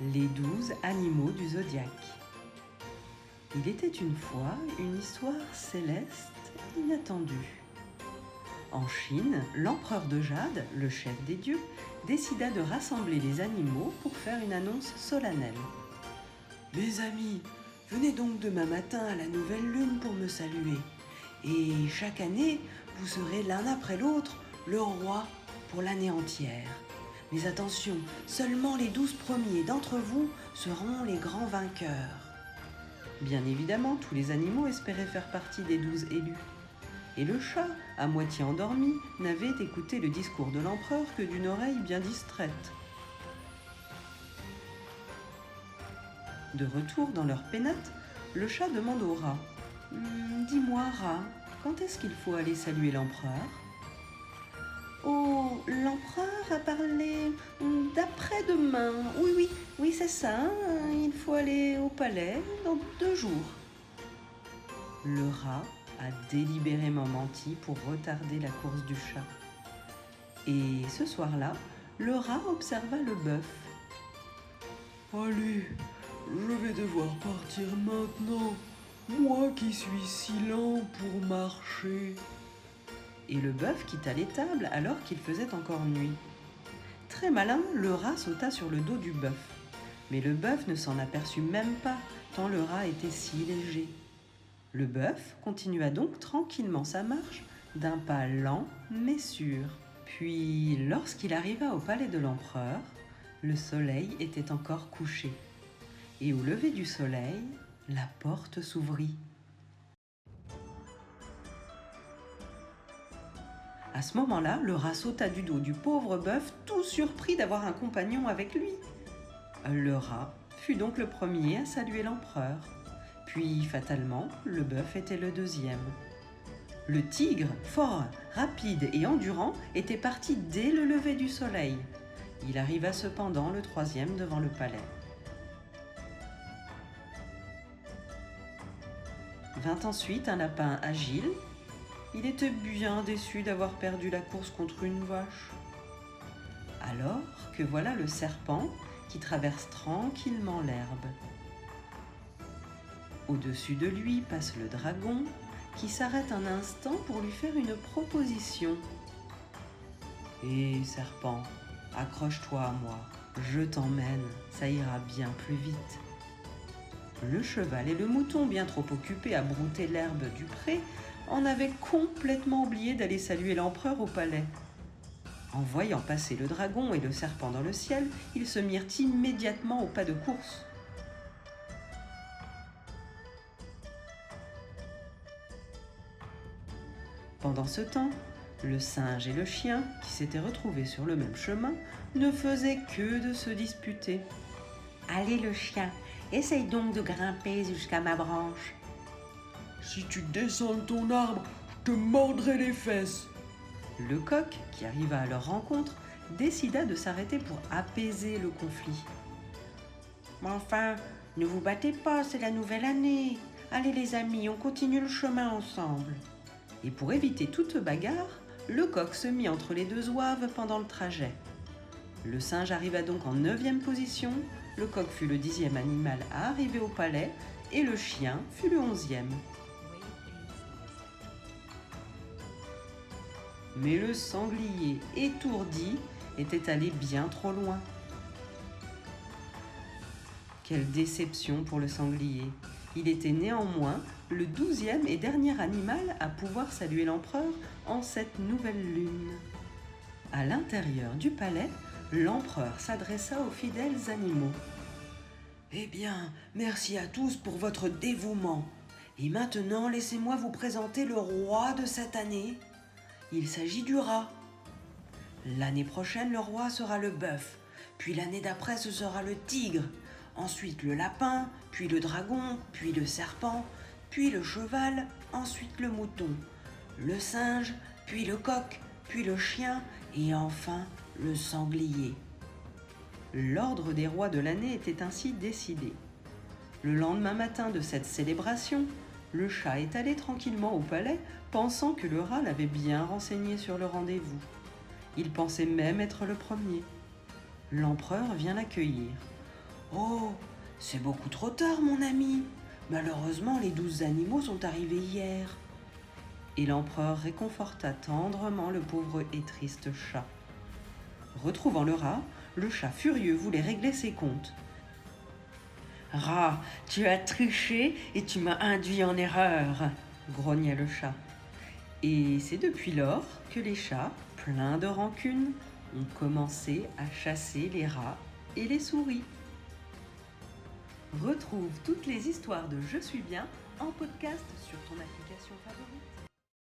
Les douze animaux du zodiaque. Il était une fois une histoire céleste inattendue. En Chine, l'empereur de Jade, le chef des dieux, décida de rassembler les animaux pour faire une annonce solennelle. Mes amis, venez donc demain matin à la nouvelle lune pour me saluer. Et chaque année, vous serez l'un après l'autre le roi pour l'année entière. Mais attention, seulement les douze premiers d'entre vous seront les grands vainqueurs. Bien évidemment, tous les animaux espéraient faire partie des douze élus. Et le chat, à moitié endormi, n'avait écouté le discours de l'empereur que d'une oreille bien distraite. De retour dans leur pénate, le chat demande au rat Hum, Dis-moi, rat, quand est-ce qu'il faut aller saluer l'empereur? L'empereur a parlé d'après-demain. Oui, oui, oui, c'est ça. hein. Il faut aller au palais dans deux jours. Le rat a délibérément menti pour retarder la course du chat. Et ce soir-là, le rat observa le bœuf. Allez, je vais devoir partir maintenant. Moi qui suis si lent pour marcher. Et le bœuf quitta l'étable alors qu'il faisait encore nuit. Très malin, le rat sauta sur le dos du bœuf. Mais le bœuf ne s'en aperçut même pas, tant le rat était si léger. Le bœuf continua donc tranquillement sa marche, d'un pas lent mais sûr. Puis, lorsqu'il arriva au palais de l'empereur, le soleil était encore couché. Et au lever du soleil, la porte s'ouvrit. À ce moment-là, le rat sauta du dos du pauvre bœuf, tout surpris d'avoir un compagnon avec lui. Le rat fut donc le premier à saluer l'empereur. Puis, fatalement, le bœuf était le deuxième. Le tigre, fort, rapide et endurant, était parti dès le lever du soleil. Il arriva cependant le troisième devant le palais. Vint ensuite un lapin agile. Il était bien déçu d'avoir perdu la course contre une vache. Alors que voilà le serpent qui traverse tranquillement l'herbe. Au-dessus de lui passe le dragon qui s'arrête un instant pour lui faire une proposition. Hé serpent, accroche-toi à moi, je t'emmène, ça ira bien plus vite. Le cheval et le mouton, bien trop occupés à brouter l'herbe du pré, en avaient complètement oublié d'aller saluer l'empereur au palais. En voyant passer le dragon et le serpent dans le ciel, ils se mirent immédiatement au pas de course. Pendant ce temps, le singe et le chien, qui s'étaient retrouvés sur le même chemin, ne faisaient que de se disputer. Allez, le chien, essaye donc de grimper jusqu'à ma branche. Si tu descends de ton arbre, je te mordrai les fesses. Le coq, qui arriva à leur rencontre, décida de s'arrêter pour apaiser le conflit. Mais enfin, ne vous battez pas, c'est la nouvelle année. Allez, les amis, on continue le chemin ensemble. Et pour éviter toute bagarre, le coq se mit entre les deux zouaves pendant le trajet. Le singe arriva donc en neuvième position, le coq fut le dixième animal à arriver au palais et le chien fut le onzième. Mais le sanglier, étourdi, était allé bien trop loin. Quelle déception pour le sanglier. Il était néanmoins le douzième et dernier animal à pouvoir saluer l'empereur en cette nouvelle lune. À l'intérieur du palais, l'empereur s'adressa aux fidèles animaux. Eh bien, merci à tous pour votre dévouement. Et maintenant, laissez-moi vous présenter le roi de cette année. Il s'agit du rat. L'année prochaine, le roi sera le bœuf. Puis l'année d'après, ce sera le tigre. Ensuite le lapin, puis le dragon, puis le serpent, puis le cheval, ensuite le mouton, le singe, puis le coq, puis le chien et enfin le sanglier. L'ordre des rois de l'année était ainsi décidé. Le lendemain matin de cette célébration, le chat est allé tranquillement au palais, pensant que le rat l'avait bien renseigné sur le rendez-vous. Il pensait même être le premier. L'empereur vient l'accueillir. Oh, c'est beaucoup trop tard, mon ami. Malheureusement, les douze animaux sont arrivés hier. Et l'empereur réconforta tendrement le pauvre et triste chat. Retrouvant le rat, le chat furieux voulait régler ses comptes. Rat, tu as triché et tu m'as induit en erreur, grognait le chat. Et c'est depuis lors que les chats, pleins de rancune, ont commencé à chasser les rats et les souris. Retrouve toutes les histoires de Je suis bien en podcast sur ton application favorite.